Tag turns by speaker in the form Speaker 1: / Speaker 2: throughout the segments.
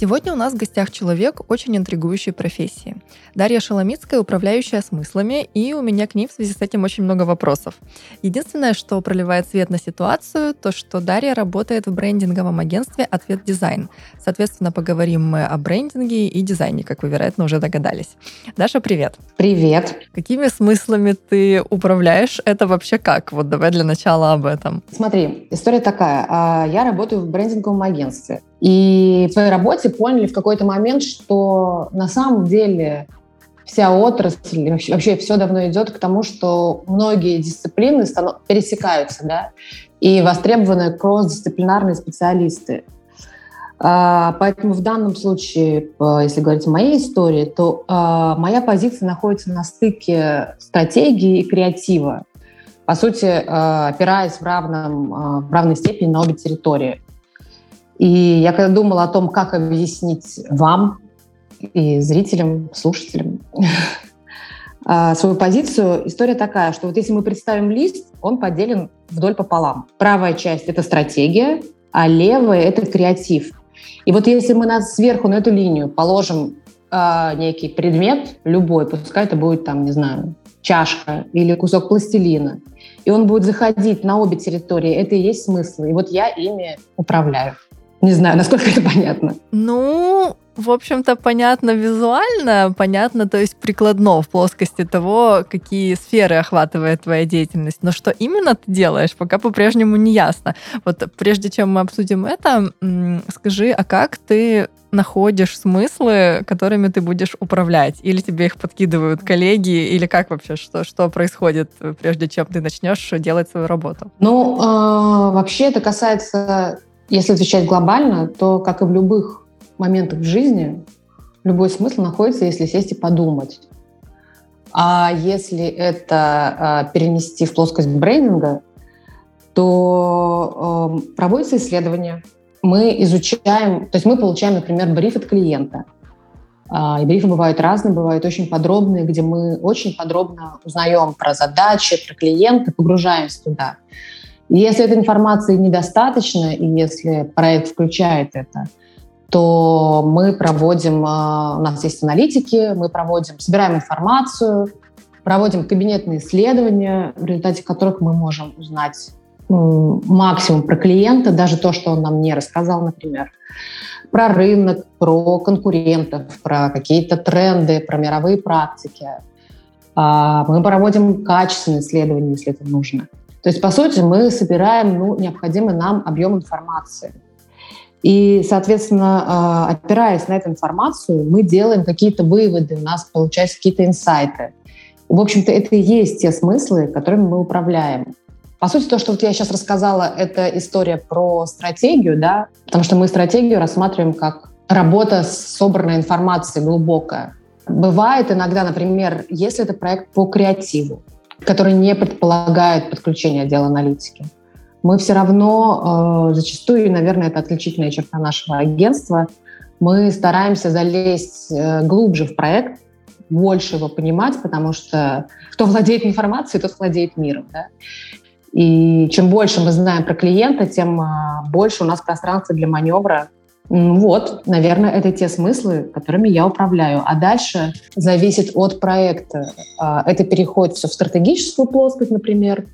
Speaker 1: Сегодня у нас в гостях человек очень интригующей профессии. Дарья Шеломицкая, управляющая смыслами, и у меня к ней в связи с этим очень много вопросов. Единственное, что проливает свет на ситуацию, то, что Дарья работает в брендинговом агентстве «Ответ Дизайн». Соответственно, поговорим мы о брендинге и дизайне, как вы, вероятно, уже догадались. Даша, привет.
Speaker 2: Привет.
Speaker 1: Какими смыслами ты управляешь? Это вообще как? Вот давай для начала об этом.
Speaker 2: Смотри, история такая. А, я работаю в брендинговом агентстве. И по работе поняли в какой-то момент, что на самом деле вся отрасль, вообще все давно идет к тому, что многие дисциплины пересекаются, да, и востребованы кросс-дисциплинарные специалисты. А, поэтому в данном случае, если говорить о моей истории, то а, моя позиция находится на стыке стратегии и креатива. По сути, а, опираясь в, равном, в равной степени на обе территории. И я когда думала о том, как объяснить вам и зрителям, слушателям а, свою позицию, история такая, что вот если мы представим лист, он поделен вдоль пополам. Правая часть — это стратегия, а левая — это креатив. И вот если мы нас сверху на эту линию положим э, некий предмет, любой, пускай это будет там, не знаю, чашка или кусок пластилина, и он будет заходить на обе территории, это и есть смысл. И вот я ими управляю. Не знаю, насколько это понятно.
Speaker 1: Ну, в общем-то, понятно визуально, понятно, то есть прикладно в плоскости того, какие сферы охватывает твоя деятельность. Но что именно ты делаешь, пока по-прежнему не ясно. Вот прежде чем мы обсудим это, скажи, а как ты находишь смыслы, которыми ты будешь управлять? Или тебе их подкидывают коллеги? Или как вообще, что, что происходит, прежде чем ты начнешь делать свою работу?
Speaker 2: Ну, э, вообще это касается если отвечать глобально, то, как и в любых моментах в жизни, любой смысл находится, если сесть и подумать. А если это э, перенести в плоскость брендинга, то э, проводятся исследования. Мы изучаем, то есть мы получаем, например, бриф от клиента. Э, и брифы бывают разные, бывают очень подробные, где мы очень подробно узнаем про задачи, про клиента, погружаемся туда. Если этой информации недостаточно, и если проект включает это, то мы проводим, а, у нас есть аналитики, мы проводим, собираем информацию, проводим кабинетные исследования, в результате которых мы можем узнать максимум про клиента, даже то, что он нам не рассказал, например, про рынок, про конкурентов, про какие-то тренды, про мировые практики. А, мы проводим качественные исследования, если это нужно. То есть, по сути, мы собираем ну, необходимый нам объем информации. И, соответственно, а, опираясь на эту информацию, мы делаем какие-то выводы, у нас получаются какие-то инсайты. В общем-то, это и есть те смыслы, которыми мы управляем. По сути, то, что вот я сейчас рассказала, это история про стратегию, да, потому что мы стратегию рассматриваем как работа с собранной информацией глубокая. Бывает иногда, например, если это проект по креативу, который не предполагает подключение отдела аналитики. Мы все равно, э, зачастую, наверное, это отличительная черта нашего агентства, мы стараемся залезть э, глубже в проект, больше его понимать, потому что кто владеет информацией, тот владеет миром. Да? И чем больше мы знаем про клиента, тем э, больше у нас пространства для маневра вот, наверное, это те смыслы, которыми я управляю. А дальше зависит от проекта. А, это переход все в стратегическую плоскость, например,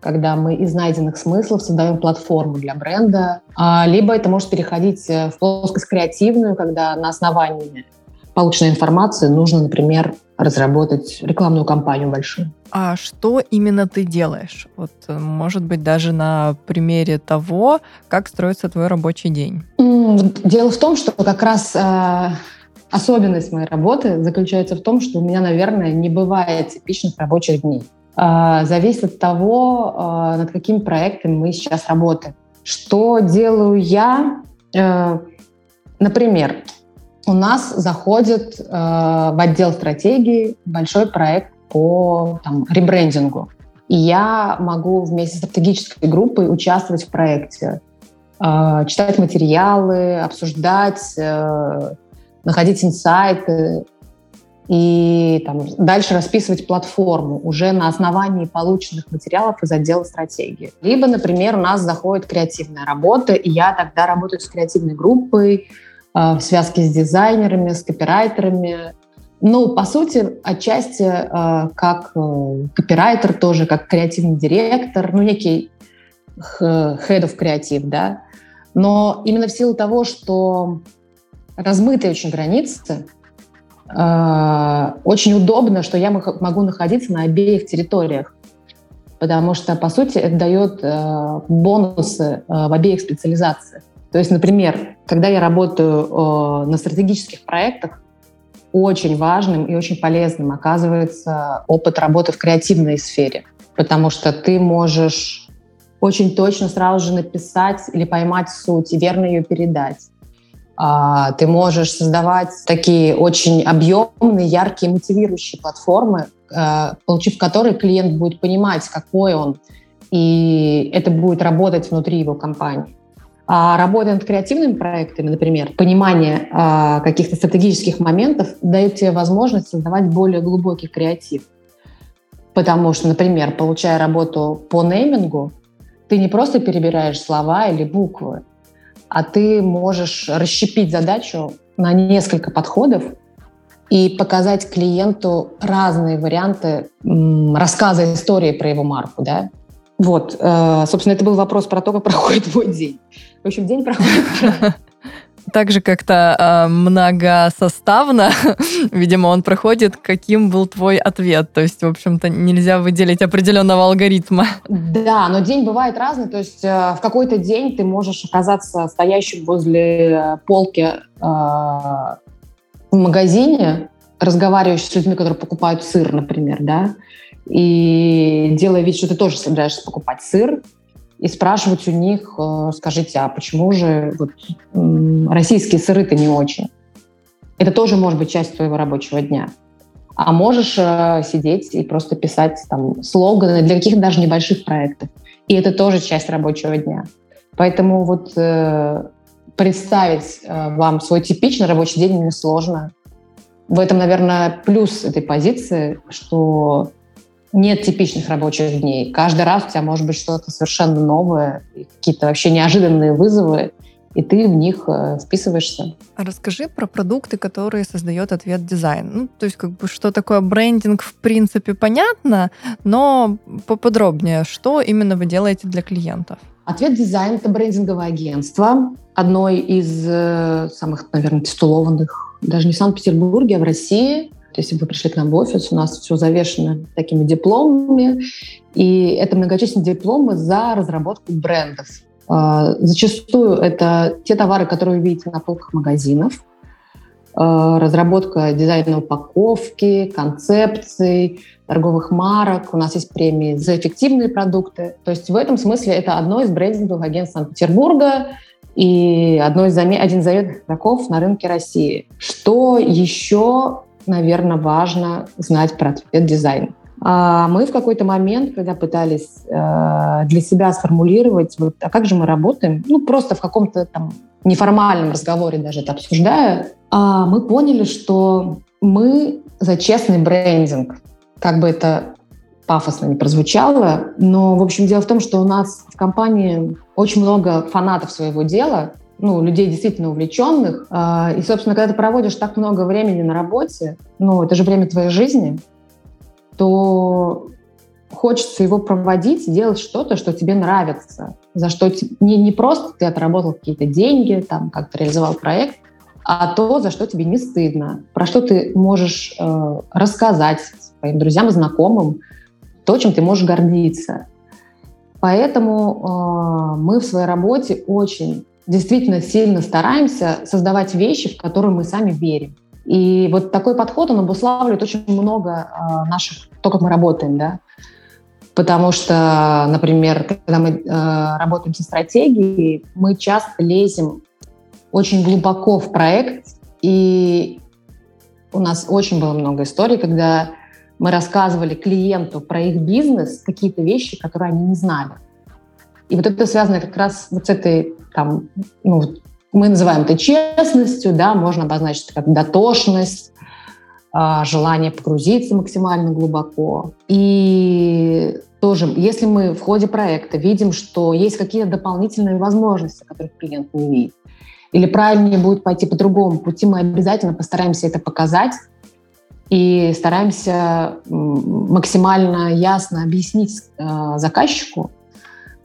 Speaker 2: когда мы из найденных смыслов создаем платформу для бренда. А, либо это может переходить э, в плоскость креативную, когда на основании полученной информации нужно, например, разработать рекламную кампанию большую.
Speaker 1: А что именно ты делаешь? Вот, э, может быть, даже на примере того, как строится твой рабочий день.
Speaker 2: Дело в том, что как раз э, особенность моей работы заключается в том, что у меня, наверное, не бывает типичных рабочих дней. Э, зависит от того, э, над каким проектом мы сейчас работаем. Что делаю я? Э, например, у нас заходит э, в отдел стратегии большой проект по там, ребрендингу. И я могу вместе с стратегической группой участвовать в проекте, э, читать материалы, обсуждать, э, находить инсайты и там, дальше расписывать платформу уже на основании полученных материалов из отдела стратегии. Либо, например, у нас заходит креативная работа, и я тогда работаю с креативной группой, в связке с дизайнерами, с копирайтерами. Ну, по сути, отчасти э, как э, копирайтер тоже, как креативный директор, ну, некий head of креатив, да. Но именно в силу того, что размытые очень границы, очень удобно, что я могу находиться на обеих территориях потому что, по сути, это дает э, бонусы э, в обеих специализациях. То есть, например, когда я работаю э, на стратегических проектах, очень важным и очень полезным оказывается опыт работы в креативной сфере, потому что ты можешь очень точно сразу же написать или поймать суть и верно ее передать. А, ты можешь создавать такие очень объемные, яркие, мотивирующие платформы, э, получив которые клиент будет понимать, какой он, и это будет работать внутри его компании. А работа над креативными проектами, например, понимание а, каких-то стратегических моментов дает тебе возможность создавать более глубокий креатив. Потому что, например, получая работу по неймингу, ты не просто перебираешь слова или буквы, а ты можешь расщепить задачу на несколько подходов и показать клиенту разные варианты рассказа истории про его марку, да, вот, э, собственно, это был вопрос про то, как проходит мой день. В общем, день проходит
Speaker 1: также как-то э, многосоставно, видимо, он проходит, каким был твой ответ. То есть, в общем-то, нельзя выделить определенного алгоритма.
Speaker 2: Да, но день бывает разный. То есть э, в какой-то день ты можешь оказаться стоящим возле полки э, в магазине, разговаривающий с людьми, которые покупают сыр, например, да, и делая вид, что ты тоже собираешься покупать сыр, и спрашивать у них, э, скажите, а почему же вот, российские сыры-то не очень? Это тоже может быть часть твоего рабочего дня. А можешь э, сидеть и просто писать там слоганы для каких-то даже небольших проектов. И это тоже часть рабочего дня. Поэтому вот э, представить вам свой типичный рабочий день несложно. В этом, наверное, плюс этой позиции, что нет типичных рабочих дней. Каждый раз у тебя может быть что-то совершенно новое, какие-то вообще неожиданные вызовы, и ты в них э, вписываешься.
Speaker 1: Расскажи про продукты, которые создает ответ дизайн. Ну, то есть, как бы, что такое брендинг, в принципе, понятно, но поподробнее, что именно вы делаете для клиентов?
Speaker 2: Ответ дизайн — это брендинговое агентство, одно из э, самых, наверное, титулованных, даже не в Санкт-Петербурге, а в России — если вы пришли к нам в офис, у нас все завешено такими дипломами, и это многочисленные дипломы за разработку брендов. А, зачастую это те товары, которые вы видите на полках магазинов, а, разработка дизайна упаковки, концепций, торговых марок. У нас есть премии за эффективные продукты. То есть в этом смысле это одно из брендинговых агентств Санкт-Петербурга и одно из один из заветных игроков на рынке России. Что еще наверное, важно знать про ответ дизайн. А мы в какой-то момент, когда пытались э, для себя сформулировать, вот, а как же мы работаем, ну, просто в каком-то там неформальном разговоре даже это обсуждая, а мы поняли, что мы за честный брендинг. Как бы это пафосно не прозвучало, но, в общем, дело в том, что у нас в компании очень много фанатов своего дела, ну, людей действительно увлеченных. А, и, собственно, когда ты проводишь так много времени на работе, ну, это же время твоей жизни, то хочется его проводить, делать что-то, что тебе нравится, за что не, не просто ты отработал какие-то деньги, там, как-то реализовал проект, а то, за что тебе не стыдно, про что ты можешь э, рассказать своим друзьям и знакомым, то, чем ты можешь гордиться. Поэтому э, мы в своей работе очень действительно сильно стараемся создавать вещи, в которые мы сами верим. И вот такой подход, он обуславливает очень много э, наших, то, как мы работаем, да. Потому что, например, когда мы э, работаем со стратегией, мы часто лезем очень глубоко в проект И у нас очень было много историй, когда мы рассказывали клиенту про их бизнес какие-то вещи, которые они не знали. И вот это связано как раз вот с этой, там, ну, мы называем это честностью, да, можно обозначить как дотошность, а, желание погрузиться максимально глубоко. И тоже, если мы в ходе проекта видим, что есть какие-то дополнительные возможности, которых клиент не видит, или правильнее будет пойти по другому пути, мы обязательно постараемся это показать и стараемся максимально ясно объяснить э, заказчику.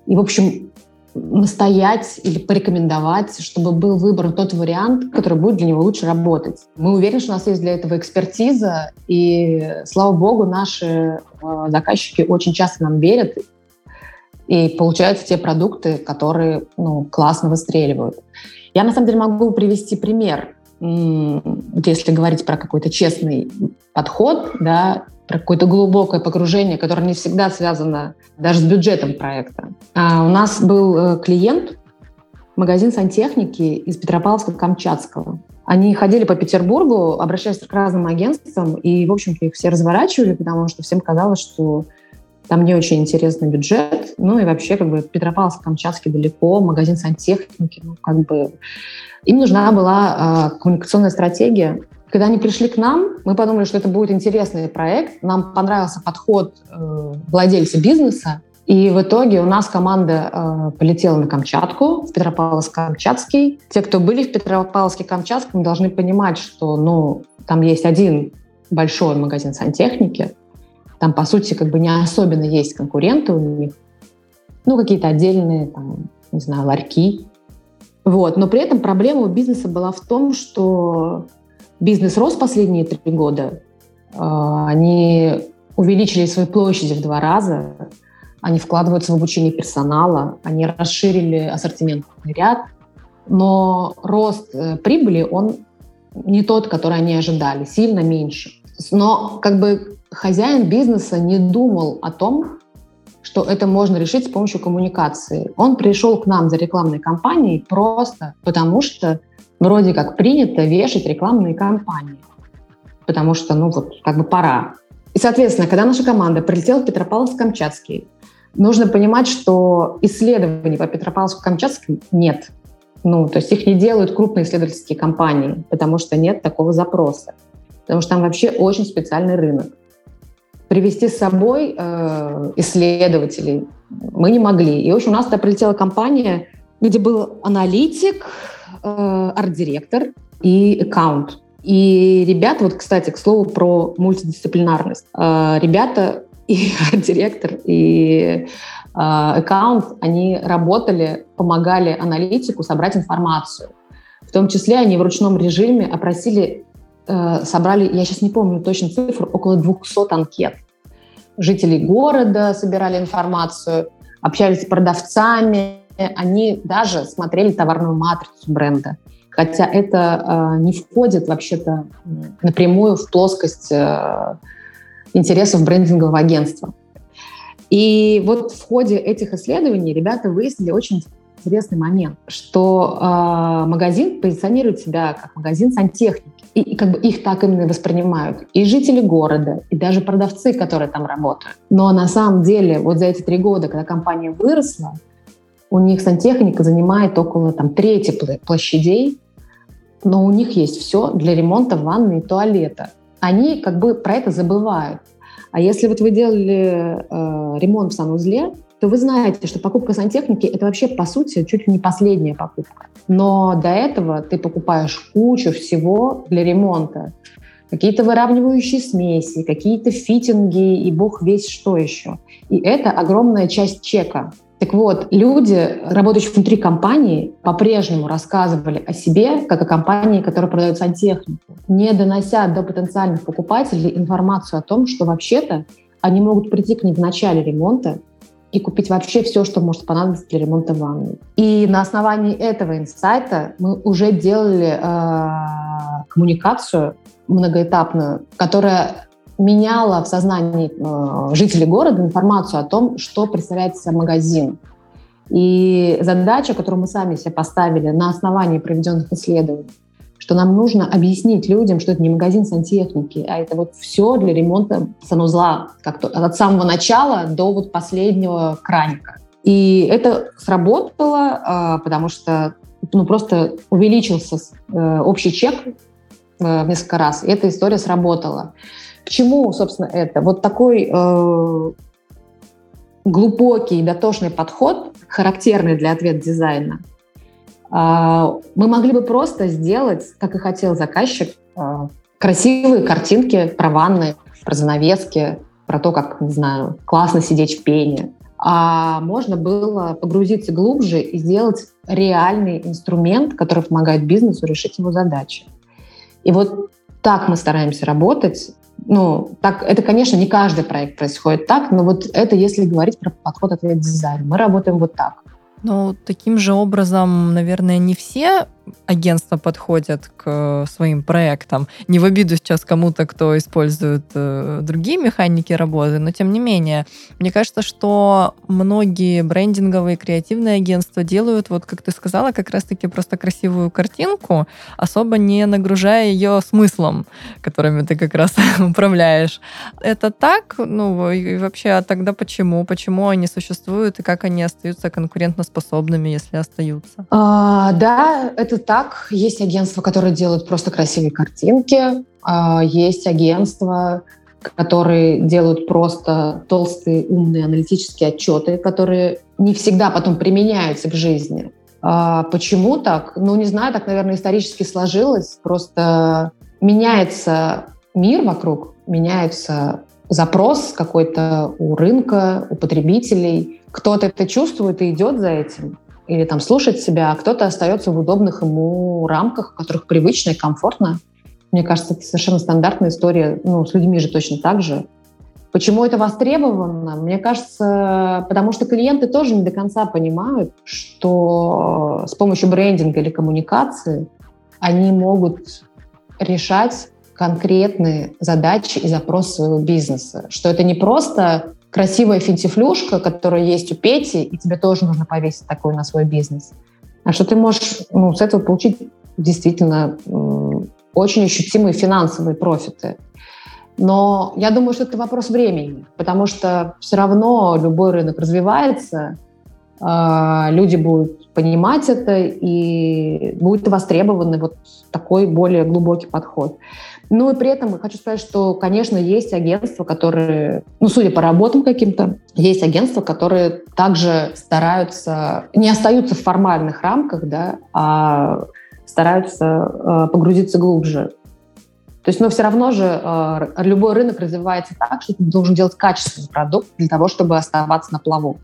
Speaker 2: И, в общем, настоять или порекомендовать, чтобы был выбран тот вариант, который будет для него лучше работать. Мы уверены, что у нас есть для этого экспертиза, и, слава богу, наши э, заказчики очень часто нам верят, и получаются те продукты, которые ну, классно выстреливают. Я, на самом деле, могу привести пример. Если говорить про какой-то честный подход, да, про какое-то глубокое погружение, которое не всегда связано даже с бюджетом проекта. А у нас был э, клиент, магазин сантехники из Петропавловска-Камчатского. Они ходили по Петербургу, обращаясь к разным агентствам, и, в общем-то, их все разворачивали, потому что всем казалось, что там не очень интересный бюджет. Ну и вообще, как бы, Петропавловск-Камчатский далеко, магазин сантехники, ну, как бы... Им нужна была э, коммуникационная стратегия, когда они пришли к нам, мы подумали, что это будет интересный проект. Нам понравился подход э, владельца бизнеса. И в итоге у нас команда э, полетела на Камчатку, в Петропавловск-Камчатский. Те, кто были в Петропавловске-Камчатском, должны понимать, что ну, там есть один большой магазин сантехники. Там, по сути, как бы не особенно есть конкуренты у них. Ну, какие-то отдельные, там, не знаю, ларьки. Вот. Но при этом проблема у бизнеса была в том, что Бизнес рос последние три года. А, они увеличили свои площади в два раза. Они вкладываются в обучение персонала. Они расширили ассортиментный ряд. Но рост э, прибыли, он не тот, который они ожидали, сильно меньше. Но как бы хозяин бизнеса не думал о том, что это можно решить с помощью коммуникации. Он пришел к нам за рекламной кампанией просто потому, что вроде как принято вешать рекламные кампании, потому что, ну вот, как бы пора. И, соответственно, когда наша команда прилетела в Петропавловск-Камчатский, нужно понимать, что исследований по Петропавловску-Камчатскому нет. Ну, то есть их не делают крупные исследовательские компании, потому что нет такого запроса. Потому что там вообще очень специальный рынок. Привести с собой э, исследователей мы не могли. И, в общем, у нас туда прилетела компания, где был аналитик, Э, арт-директор и аккаунт. И ребята, вот, кстати, к слову про мультидисциплинарность. Э, ребята и арт-директор, и э, аккаунт, они работали, помогали аналитику собрать информацию. В том числе они в ручном режиме опросили, собрали, я сейчас не помню точно цифру, около 200 анкет. Жителей города собирали информацию, общались с продавцами, они даже смотрели товарную матрицу бренда. Хотя это э, не входит вообще-то напрямую в плоскость э, интересов брендингового агентства. И вот в ходе этих исследований ребята выяснили очень интересный момент, что э, магазин позиционирует себя как магазин сантехники. И, и как бы их так именно воспринимают. И жители города, и даже продавцы, которые там работают. Но на самом деле вот за эти три года, когда компания выросла, у них сантехника занимает около там, трети площадей, но у них есть все для ремонта ванны и туалета. Они как бы про это забывают. А если вот вы делали э, ремонт в санузле, то вы знаете, что покупка сантехники – это вообще, по сути, чуть ли не последняя покупка. Но до этого ты покупаешь кучу всего для ремонта. Какие-то выравнивающие смеси, какие-то фитинги и бог весь что еще. И это огромная часть чека. Так вот, люди, работающие внутри компании, по-прежнему рассказывали о себе, как о компании, которая продает сантехнику, не донося до потенциальных покупателей информацию о том, что вообще-то они могут прийти к ним в начале ремонта и купить вообще все, что может понадобиться для ремонта ванны. И на основании этого инсайта мы уже делали э, коммуникацию многоэтапную, которая меняла в сознании э, жителей города информацию о том, что представляет себя магазин. И задача, которую мы сами себе поставили на основании проведенных исследований, что нам нужно объяснить людям, что это не магазин сантехники, а это вот все для ремонта санузла, как то от самого начала до вот последнего краника. И это сработало, а, потому что ну, просто увеличился э, общий чек э, в несколько раз, и эта история сработала. К чему, собственно, это? Вот такой э, глубокий, дотошный подход, характерный для ответ дизайна, э, мы могли бы просто сделать, как и хотел заказчик, э, красивые картинки про ванны, про занавески, про то, как, не знаю, классно сидеть в пене, а можно было погрузиться глубже и сделать реальный инструмент, который помогает бизнесу решить его задачи. И вот так мы стараемся работать. Ну, так, это, конечно, не каждый проект происходит так, но вот это если говорить про подход ответ дизайн. Мы работаем вот так.
Speaker 1: Ну, таким же образом, наверное, не все агентства подходят к своим проектам. Не в обиду сейчас кому-то, кто использует э, другие механики работы, но тем не менее, мне кажется, что многие брендинговые креативные агентства делают, вот как ты сказала, как раз-таки просто красивую картинку, особо не нагружая ее смыслом, которыми ты как раз управляешь. Это так? Ну, и вообще, а тогда почему? Почему они существуют и как они остаются конкурентоспособными, если остаются?
Speaker 2: А, да, это это так. Есть агентства, которые делают просто красивые картинки. А, есть агентства, которые делают просто толстые, умные аналитические отчеты, которые не всегда потом применяются в жизни. А, почему так? Ну, не знаю, так, наверное, исторически сложилось. Просто меняется мир вокруг, меняется запрос какой-то у рынка, у потребителей. Кто-то это чувствует и идет за этим или там слушать себя, а кто-то остается в удобных ему рамках, в которых привычно и комфортно. Мне кажется, это совершенно стандартная история. Ну, с людьми же точно так же. Почему это востребовано? Мне кажется, потому что клиенты тоже не до конца понимают, что с помощью брендинга или коммуникации они могут решать конкретные задачи и запросы своего бизнеса. Что это не просто красивая финтифлюшка, которая есть у Пети, и тебе тоже нужно повесить такой на свой бизнес. А что ты можешь ну, с этого получить действительно очень ощутимые финансовые профиты. Но я думаю, что это вопрос времени, потому что все равно любой рынок развивается, люди будут понимать это, и будет востребованный вот такой более глубокий подход. Ну и при этом хочу сказать, что, конечно, есть агентства, которые, ну, судя по работам каким-то, есть агентства, которые также стараются, не остаются в формальных рамках, да, а стараются э, погрузиться глубже. То есть, но все равно же э, любой рынок развивается так, что ты должен делать качественный продукт для того, чтобы оставаться на плаву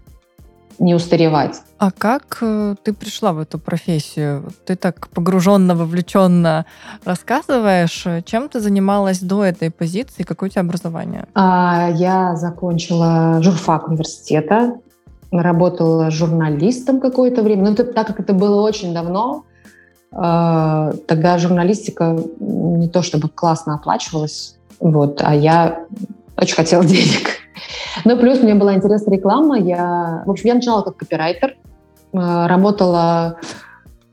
Speaker 2: не устаревать.
Speaker 1: А как э, ты пришла в эту профессию? Ты так погруженно, вовлеченно рассказываешь. Чем ты занималась до этой позиции? Какое у тебя образование?
Speaker 2: А, я закончила журфак университета, работала журналистом какое-то время. Но это, так как это было очень давно, э, тогда журналистика не то чтобы классно оплачивалась, вот, а я очень хотела денег. Ну, плюс мне была интересна реклама. Я, в общем, я начинала как копирайтер, э, работала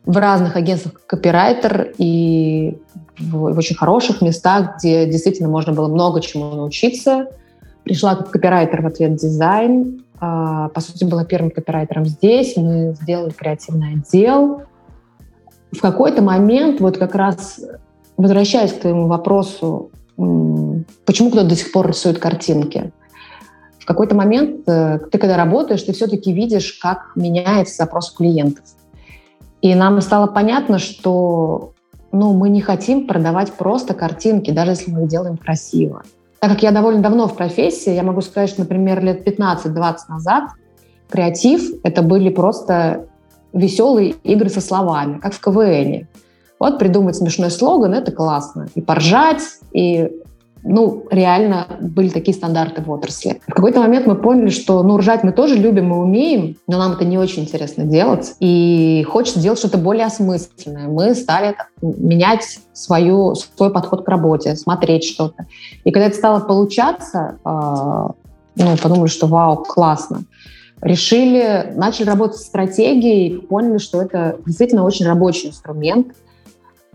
Speaker 2: в разных агентствах копирайтер и в, в очень хороших местах, где действительно можно было много чему научиться. Пришла как копирайтер в ответ дизайн. А, по сути, была первым копирайтером здесь. Мы сделали креативный отдел. В какой-то момент, вот как раз возвращаясь к твоему вопросу, почему кто-то до сих пор рисует картинки, в какой-то момент э, ты, когда работаешь, ты все-таки видишь, как меняется запрос клиентов. И нам стало понятно, что ну, мы не хотим продавать просто картинки, даже если мы их делаем красиво. Так как я довольно давно в профессии, я могу сказать, что, например, лет 15-20 назад креатив — это были просто веселые игры со словами, как в КВН. Вот придумать смешной слоган — это классно. И поржать, и ну, реально были такие стандарты в отрасли. В какой-то момент мы поняли, что, ну, ржать мы тоже любим и умеем, но нам это не очень интересно делать, и хочется делать что-то более осмысленное. Мы стали менять свою, свой подход к работе, смотреть что-то. И когда это стало получаться, э, ну, подумали, что вау, классно. Решили, начали работать с стратегией, поняли, что это действительно очень рабочий инструмент –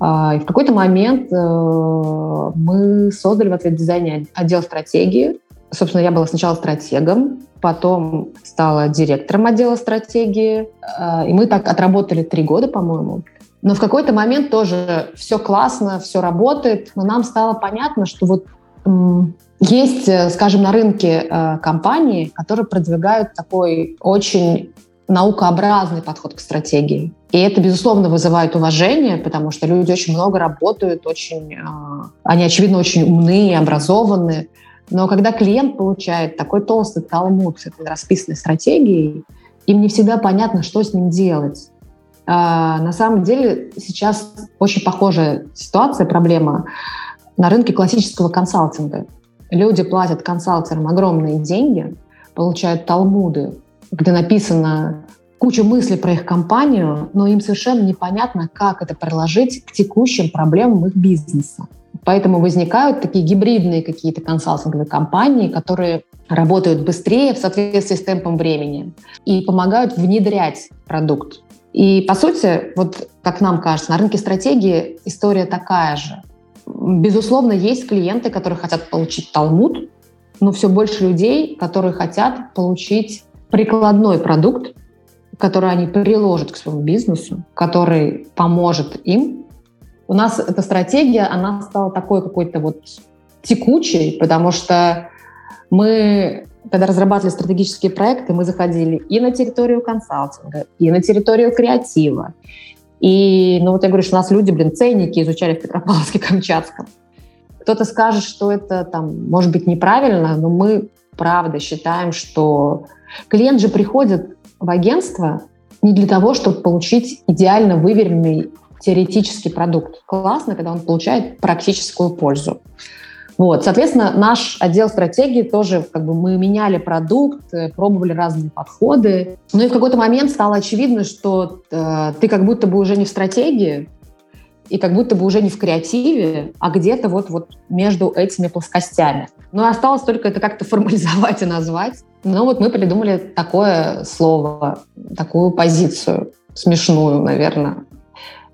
Speaker 2: и в какой-то момент э, мы создали в ответ дизайне отдел стратегии. Собственно, я была сначала стратегом, потом стала директором отдела стратегии. Э, и мы так отработали три года, по-моему. Но в какой-то момент тоже все классно, все работает, но нам стало понятно, что вот есть, э, скажем, на рынке компании, которые продвигают такой очень наукообразный подход к стратегии. И это, безусловно, вызывает уважение, потому что люди очень много работают, очень, а, они, очевидно, очень умные, образованные. Но когда клиент получает такой толстый талмуд с этой расписанной стратегией, им не всегда понятно, что с ним делать. А, на самом деле сейчас очень похожая ситуация, проблема на рынке классического консалтинга. Люди платят консалтерам огромные деньги, получают талмуды, где написано куча мыслей про их компанию, но им совершенно непонятно, как это приложить к текущим проблемам их бизнеса. Поэтому возникают такие гибридные какие-то консалтинговые компании, которые работают быстрее в соответствии с темпом времени и помогают внедрять продукт. И, по сути, вот как нам кажется, на рынке стратегии история такая же. Безусловно, есть клиенты, которые хотят получить талмуд, но все больше людей, которые хотят получить прикладной продукт, который они приложат к своему бизнесу, который поможет им. У нас эта стратегия, она стала такой какой-то вот текучей, потому что мы, когда разрабатывали стратегические проекты, мы заходили и на территорию консалтинга, и на территорию креатива. И, ну вот я говорю, что у нас люди, блин, ценники изучали в Петропавловске-Камчатском. Кто-то скажет, что это там, может быть, неправильно, но мы правда считаем, что клиент же приходит в агентство не для того, чтобы получить идеально выверенный теоретический продукт. Классно, когда он получает практическую пользу. Вот, соответственно, наш отдел стратегии тоже, как бы мы меняли продукт, э, пробовали разные подходы. Ну и в какой-то момент стало очевидно, что э, ты как будто бы уже не в стратегии, и как будто бы уже не в креативе, а где-то вот, вот между этими плоскостями. Ну и осталось только это как-то формализовать и назвать. Ну вот мы придумали такое слово, такую позицию, смешную, наверное.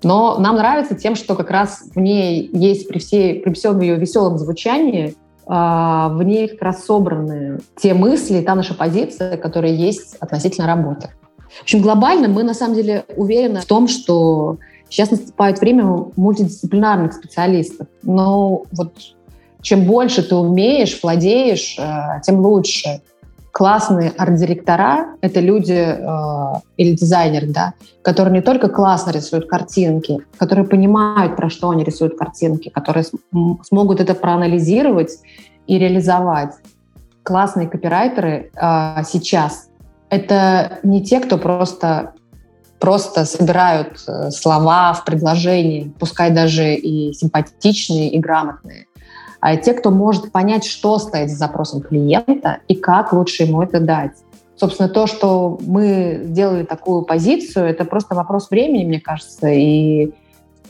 Speaker 2: Но нам нравится тем, что как раз в ней есть при, всей, при всем ее веселом звучании, а, в ней как раз собраны те мысли, та наша позиция, которая есть относительно работы. В общем, глобально мы на самом деле уверены в том, что сейчас наступает время мультидисциплинарных специалистов. Но вот чем больше ты умеешь, владеешь, э, тем лучше классные арт-директора — это люди э, или дизайнеры, да, которые не только классно рисуют картинки, которые понимают, про что они рисуют картинки, которые см- смогут это проанализировать и реализовать. Классные копирайтеры э, сейчас — это не те, кто просто просто собирают э, слова в предложении, пускай даже и симпатичные, и грамотные те, кто может понять, что стоит за запросом клиента и как лучше ему это дать. Собственно, то, что мы сделали такую позицию, это просто вопрос времени, мне кажется, и,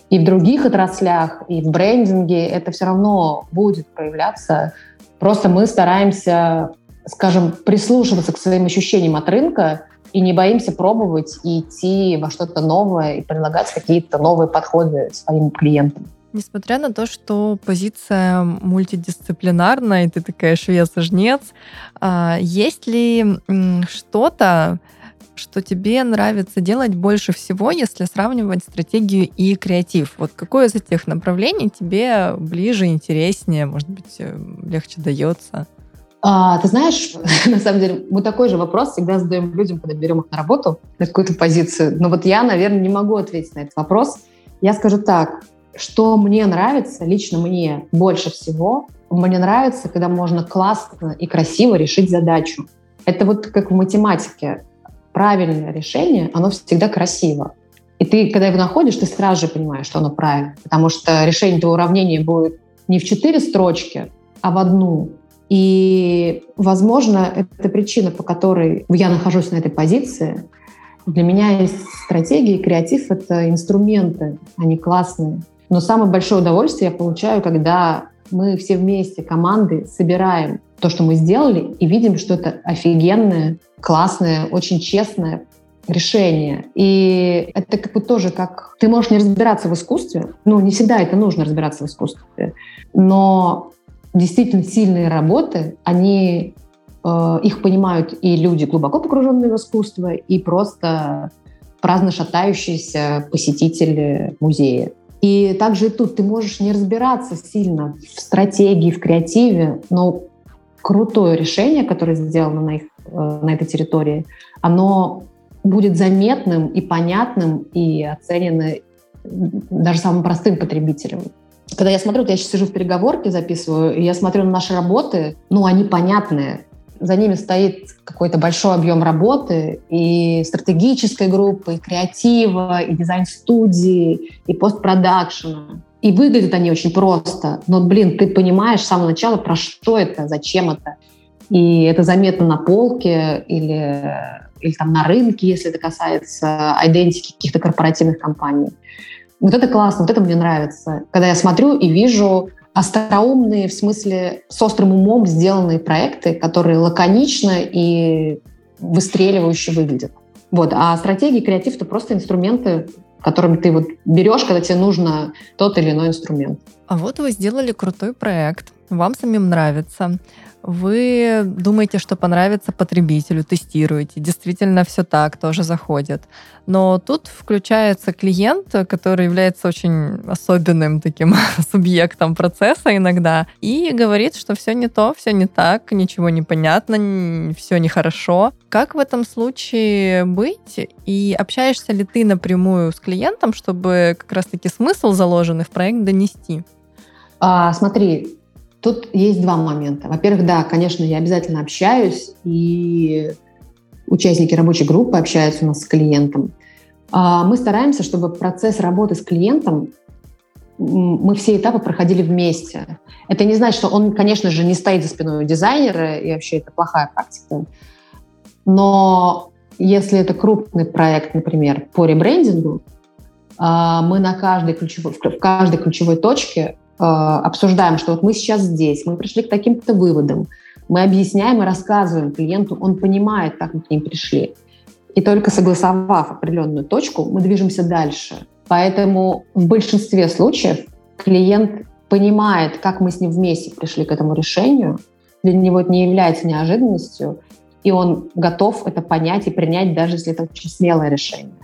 Speaker 2: и в других отраслях, и в брендинге это все равно будет проявляться. Просто мы стараемся, скажем, прислушиваться к своим ощущениям от рынка и не боимся пробовать и идти во что-то новое и предлагать какие-то новые подходы своим клиентам.
Speaker 1: Несмотря на то, что позиция мультидисциплинарная, и ты такая швец-жнец, а, есть ли что-то, что тебе нравится делать больше всего, если сравнивать стратегию и креатив? Вот какое из этих направлений тебе ближе, интереснее, может быть, э, легче дается?
Speaker 2: А, ты знаешь, на самом деле, мы такой же вопрос всегда задаем людям, когда берем их на работу, на какую-то позицию. Но вот я, наверное, не могу ответить на этот вопрос. Я скажу так, что мне нравится, лично мне больше всего, мне нравится, когда можно классно и красиво решить задачу. Это вот как в математике. Правильное решение, оно всегда красиво. И ты, когда его находишь, ты сразу же понимаешь, что оно правильно. Потому что решение этого уравнения будет не в четыре строчки, а в одну. И, возможно, это причина, по которой я нахожусь на этой позиции. Для меня есть стратегии, креатив — это инструменты, они классные. Но самое большое удовольствие я получаю, когда мы все вместе, команды, собираем то, что мы сделали, и видим, что это офигенное, классное, очень честное решение. И это как бы тоже как... Ты можешь не разбираться в искусстве, ну, не всегда это нужно разбираться в искусстве, но действительно сильные работы, они э, их понимают и люди, глубоко погруженные в искусство, и просто праздно шатающиеся посетители музея. И также и тут ты можешь не разбираться сильно в стратегии, в креативе, но крутое решение, которое сделано на, их, э, на этой территории, оно будет заметным и понятным и оценено даже самым простым потребителем. Когда я смотрю, я сейчас сижу в переговорке, записываю, и я смотрю на наши работы, ну, они понятные. За ними стоит какой-то большой объем работы и стратегической группы, и креатива, и дизайн-студии, и постпродакшена. И выглядят они очень просто. Но, блин, ты понимаешь с самого начала, про что это, зачем это. И это заметно на полке или, или там на рынке, если это касается идентики каких-то корпоративных компаний. Вот это классно, вот это мне нравится. Когда я смотрю и вижу остроумные, в смысле с острым умом сделанные проекты, которые лаконично и выстреливающе выглядят. Вот. А стратегии, креатив — это просто инструменты, которыми ты вот берешь, когда тебе нужно тот или иной инструмент.
Speaker 1: А вот вы сделали крутой проект, вам самим нравится вы думаете, что понравится потребителю, тестируете. Действительно, все так, тоже заходит. Но тут включается клиент, который является очень особенным таким субъектом процесса иногда, и говорит, что все не то, все не так, ничего не понятно, все нехорошо. Как в этом случае быть? И общаешься ли ты напрямую с клиентом, чтобы как раз-таки смысл, заложенный в проект, донести?
Speaker 2: А, смотри, Тут есть два момента. Во-первых, да, конечно, я обязательно общаюсь, и участники рабочей группы общаются у нас с клиентом. А, мы стараемся, чтобы процесс работы с клиентом мы все этапы проходили вместе. Это не значит, что он, конечно же, не стоит за спиной у дизайнера, и вообще это плохая практика. Но если это крупный проект, например, по ребрендингу, а, мы на каждой ключевой, в каждой ключевой точке обсуждаем, что вот мы сейчас здесь, мы пришли к таким-то выводам, мы объясняем и рассказываем клиенту, он понимает, как мы к ним пришли. И только согласовав определенную точку, мы движемся дальше. Поэтому в большинстве случаев клиент понимает, как мы с ним вместе пришли к этому решению. Для него это не является неожиданностью, и он готов это понять и принять, даже если это очень смелое решение.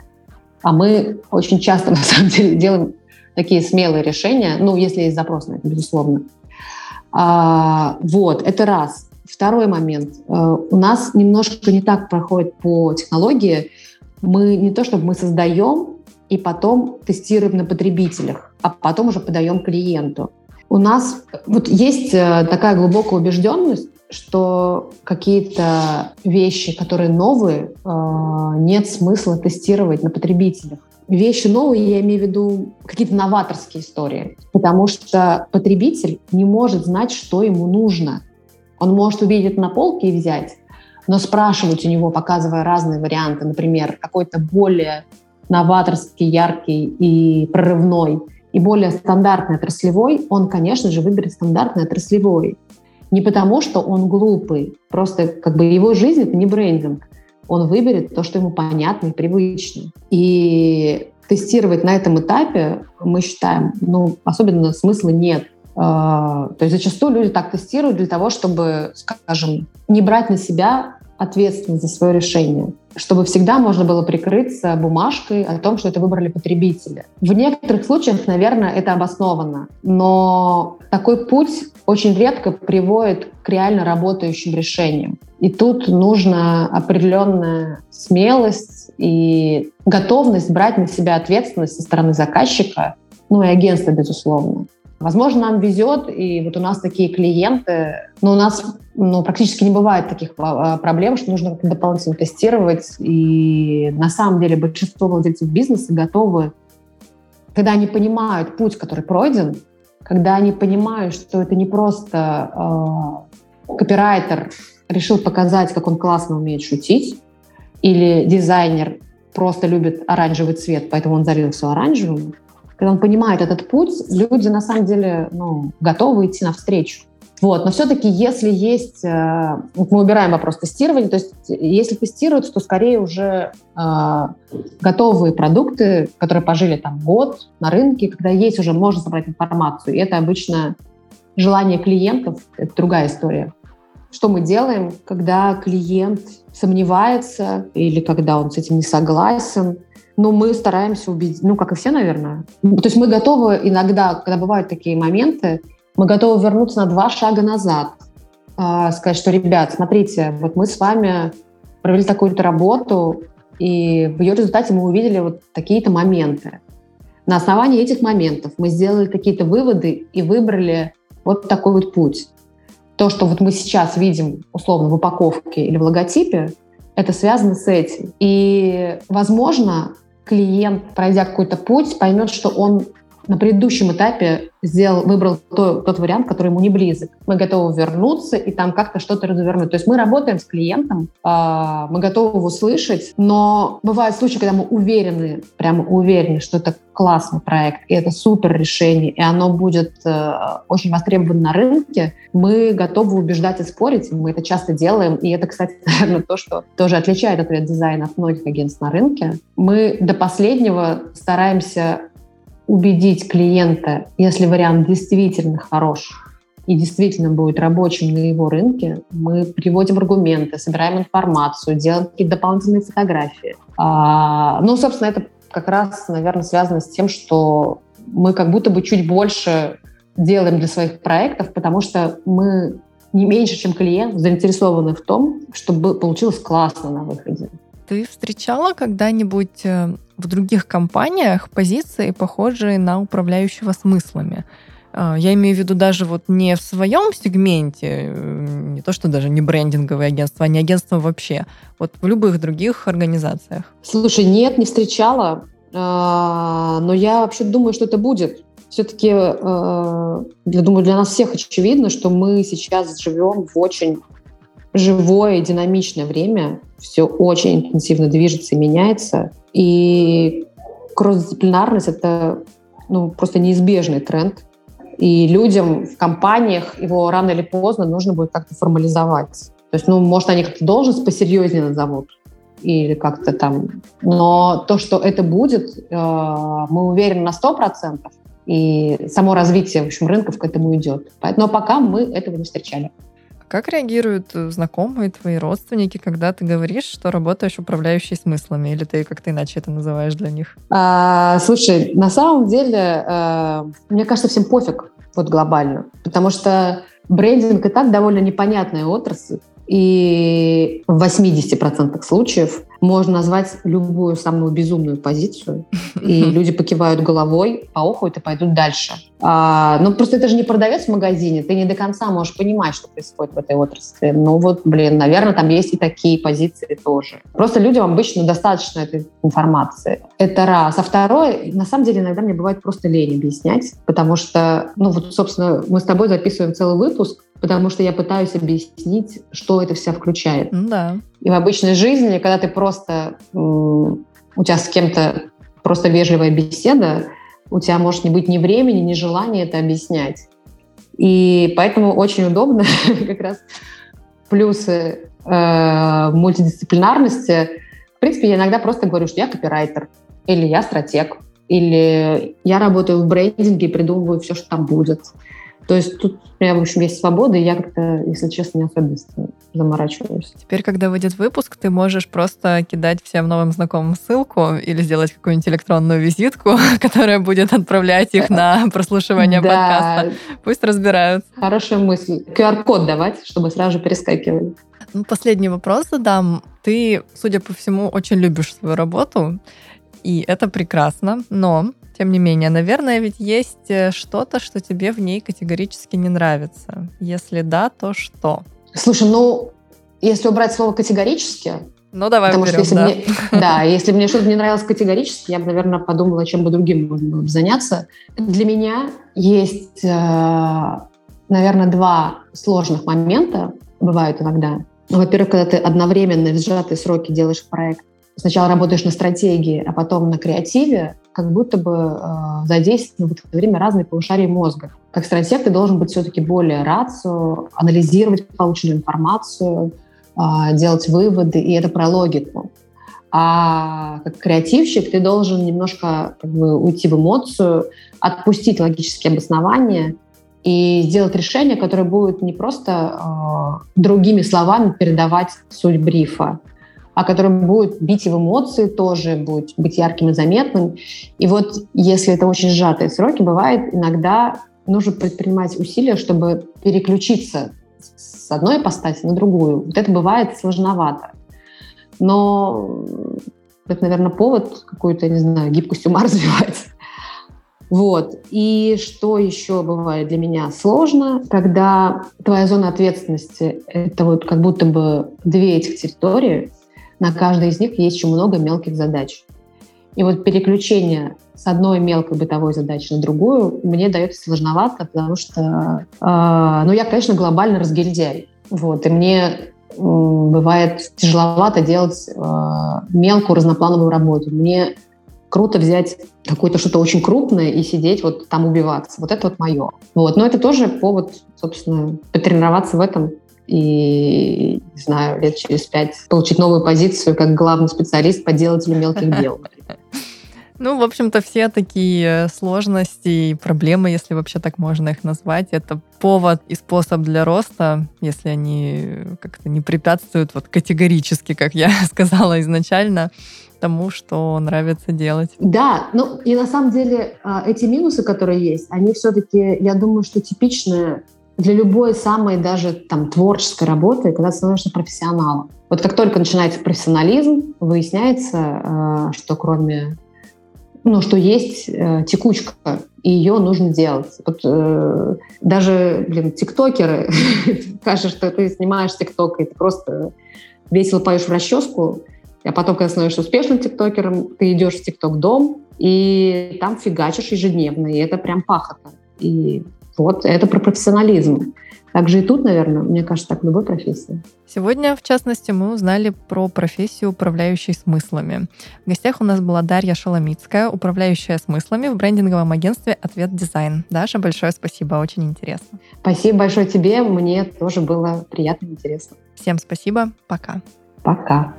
Speaker 2: А мы очень часто, на самом деле, делаем такие смелые решения, ну, если есть запрос на это, безусловно. А, вот, это раз. Второй момент. А, у нас немножко не так проходит по технологии. Мы не то, чтобы мы создаем и потом тестируем на потребителях, а потом уже подаем клиенту. У нас вот есть э, такая глубокая убежденность, что какие-то вещи, которые новые, а, нет смысла тестировать на потребителях вещи новые, я имею в виду какие-то новаторские истории. Потому что потребитель не может знать, что ему нужно. Он может увидеть на полке и взять, но спрашивать у него, показывая разные варианты, например, какой-то более новаторский, яркий и прорывной, и более стандартный отраслевой, он, конечно же, выберет стандартный отраслевой. Не потому, что он глупый, просто как бы его жизнь — это не брендинг он выберет то, что ему понятно и привычно. И тестировать на этом этапе, мы считаем, ну, особенно смысла нет. А, то есть зачастую люди так тестируют для того, чтобы, скажем, не брать на себя ответственность за свое решение, чтобы всегда можно было прикрыться бумажкой о том, что это выбрали потребители. В некоторых случаях, наверное, это обосновано, но такой путь очень редко приводит к реально работающим решениям. И тут нужна определенная смелость и готовность брать на себя ответственность со стороны заказчика, ну и агентства, безусловно. Возможно, нам везет, и вот у нас такие клиенты, но у нас ну, практически не бывает таких а, а, проблем, что нужно дополнительно тестировать. И на самом деле большинство владельцев бизнеса готовы, когда они понимают путь, который пройден, когда они понимают, что это не просто э, копирайтер решил показать, как он классно умеет шутить, или дизайнер просто любит оранжевый цвет, поэтому он залил все оранжевым, когда он понимает этот путь, люди на самом деле ну, готовы идти навстречу. Вот. Но все-таки, если есть... Э, мы убираем вопрос тестирования, то есть если тестируются, то скорее уже э, готовые продукты, которые пожили там год на рынке, когда есть уже, можно собрать информацию. И это обычно желание клиентов, это другая история. Что мы делаем, когда клиент сомневается или когда он с этим не согласен? Ну, мы стараемся убедить, ну, как и все, наверное. То есть мы готовы иногда, когда бывают такие моменты, мы готовы вернуться на два шага назад, э, сказать, что, ребят, смотрите, вот мы с вами провели такую-то работу, и в ее результате мы увидели вот такие-то моменты. На основании этих моментов мы сделали какие-то выводы и выбрали вот такой вот путь. То, что вот мы сейчас видим условно в упаковке или в логотипе, это связано с этим. И, возможно, клиент, пройдя какой-то путь, поймет, что он на предыдущем этапе сделал, выбрал то, тот вариант, который ему не близок. Мы готовы вернуться и там как-то что-то развернуть. То есть мы работаем с клиентом, э, мы готовы его слышать, но бывают случаи, когда мы уверены, прямо уверены, что это классный проект, и это супер решение, и оно будет э, очень востребовано на рынке, мы готовы убеждать и спорить, мы это часто делаем, и это, кстати, наверное, то, что тоже отличает от дизайна от многих агентств на рынке. Мы до последнего стараемся убедить клиента, если вариант действительно хорош и действительно будет рабочим на его рынке, мы приводим аргументы, собираем информацию, делаем какие-то дополнительные фотографии. А, ну, собственно, это как раз, наверное, связано с тем, что мы как будто бы чуть больше делаем для своих проектов, потому что мы не меньше, чем клиент, заинтересованы в том, чтобы получилось классно на выходе.
Speaker 1: Ты встречала когда-нибудь э, в других компаниях позиции, похожие на управляющего смыслами? Э, я имею в виду даже вот не в своем сегменте, э, не то что даже не брендинговое агентство, а не агентство вообще, вот в любых других организациях.
Speaker 2: Слушай, нет, не встречала, но я вообще думаю, что это будет. Все-таки, я думаю, для нас всех очевидно, что мы сейчас живем в очень живое динамичное время, все очень интенсивно движется и меняется. И кросс-дисциплинарность — это ну, просто неизбежный тренд. И людям в компаниях его рано или поздно нужно будет как-то формализовать. То есть, ну, может, они как-то должность посерьезнее назовут или как-то там. Но то, что это будет, э, мы уверены на 100%, и само развитие, в общем, рынков к этому идет. Но пока мы этого не встречали.
Speaker 1: Как реагируют э, знакомые, твои родственники, когда ты говоришь, что работаешь управляющей смыслами, или ты как-то иначе это называешь для них?
Speaker 2: А, слушай, на самом деле, э, мне кажется, всем пофиг вот глобально, потому что брендинг и так довольно непонятная отрасль, и в 80% случаев можно назвать любую самую безумную позицию, и люди покивают головой, поохают и пойдут дальше. А, ну, просто это же не продавец в магазине, ты не до конца можешь понимать, что происходит в этой отрасли. Ну вот, блин, наверное, там есть и такие позиции тоже. Просто людям обычно достаточно этой информации. Это раз. А второе, на самом деле, иногда мне бывает просто лень объяснять, потому что, ну вот, собственно, мы с тобой записываем целый выпуск, потому что я пытаюсь объяснить, что это все включает.
Speaker 1: Да.
Speaker 2: И в обычной жизни, когда ты просто... У тебя с кем-то просто вежливая беседа, у тебя может не быть ни времени, ни желания это объяснять. И поэтому очень удобно как раз плюсы э, мультидисциплинарности. В принципе, я иногда просто говорю, что я копирайтер, или я стратег, или я работаю в брендинге и придумываю все, что там будет. То есть тут у меня, в общем, есть свобода, и я как-то, если честно, не особенно заморачиваюсь.
Speaker 1: Теперь, когда выйдет выпуск, ты можешь просто кидать всем новым знакомым ссылку или сделать какую-нибудь электронную визитку, которая будет отправлять их на прослушивание подкаста. Пусть разбирают.
Speaker 2: Хорошая мысль. QR-код давать, чтобы сразу же перескакивали.
Speaker 1: Ну, последний вопрос задам. Ты, судя по всему, очень любишь свою работу, и это прекрасно, но тем не менее, наверное, ведь есть э, что-то, что тебе в ней категорически не нравится. Если да, то что?
Speaker 2: Слушай, ну, если убрать слово категорически,
Speaker 1: ну, давай
Speaker 2: Потому
Speaker 1: уберем,
Speaker 2: что если
Speaker 1: да.
Speaker 2: мне, да, если мне что-то не нравилось категорически, я бы, наверное, подумала, чем бы другим можно было бы заняться. Для меня есть, э, наверное, два сложных момента, бывают иногда. Во-первых, когда ты одновременно в сжатые сроки делаешь проект сначала работаешь на стратегии, а потом на креативе, как будто бы э, задействованы в это время разные полушария мозга. Как стратег ты должен быть все-таки более рацио, анализировать полученную информацию, э, делать выводы, и это про логику. А как креативщик ты должен немножко как бы, уйти в эмоцию, отпустить логические обоснования и сделать решение, которое будет не просто э, другими словами передавать суть брифа, а которое будет бить в эмоции тоже, будет быть ярким и заметным. И вот если это очень сжатые сроки, бывает иногда нужно предпринимать усилия, чтобы переключиться с одной ипостаси на другую. Вот это бывает сложновато. Но это, наверное, повод какую-то, не знаю, гибкость ума развивать. Вот. И что еще бывает для меня сложно, когда твоя зона ответственности — это вот как будто бы две этих территории, на каждой из них есть еще много мелких задач. И вот переключение с одной мелкой бытовой задачи на другую мне дается сложновато, потому что, э, ну, я, конечно, глобально разгильдяй. Вот, и мне бывает тяжеловато делать э, мелкую разноплановую работу. Мне круто взять какое-то что-то очень крупное и сидеть вот там убиваться. Вот это вот мое. Вот. Но это тоже повод, собственно, потренироваться в этом и, не знаю, лет через пять получить новую позицию как главный специалист по делателю мелких дел.
Speaker 1: Ну, в общем-то, все такие сложности и проблемы, если вообще так можно их назвать, это повод и способ для роста, если они как-то не препятствуют вот категорически, как я сказала изначально, тому, что нравится делать.
Speaker 2: Да, ну и на самом деле а, эти минусы, которые есть, они все-таки, я думаю, что типичны для любой самой даже там творческой работы, когда становишься профессионалом. Вот как только начинается профессионализм, выясняется, а, что кроме ну, что есть э, текучка, и ее нужно делать. Вот, э, даже, блин, тиктокеры, кажется, что ты снимаешь тикток, и ты просто весело поешь в расческу, а потом, когда становишься успешным тиктокером, ты идешь в тикток-дом, и там фигачишь ежедневно, и это прям пахота. И вот это про профессионализм. Также и тут, наверное, мне кажется, так в любой профессии.
Speaker 1: Сегодня, в частности, мы узнали про профессию управляющей смыслами. В гостях у нас была Дарья Шаломицкая, управляющая смыслами в брендинговом агентстве «Ответ Дизайн». Даша, большое спасибо, очень интересно.
Speaker 2: Спасибо большое тебе, мне тоже было приятно и интересно.
Speaker 1: Всем спасибо, пока.
Speaker 2: Пока.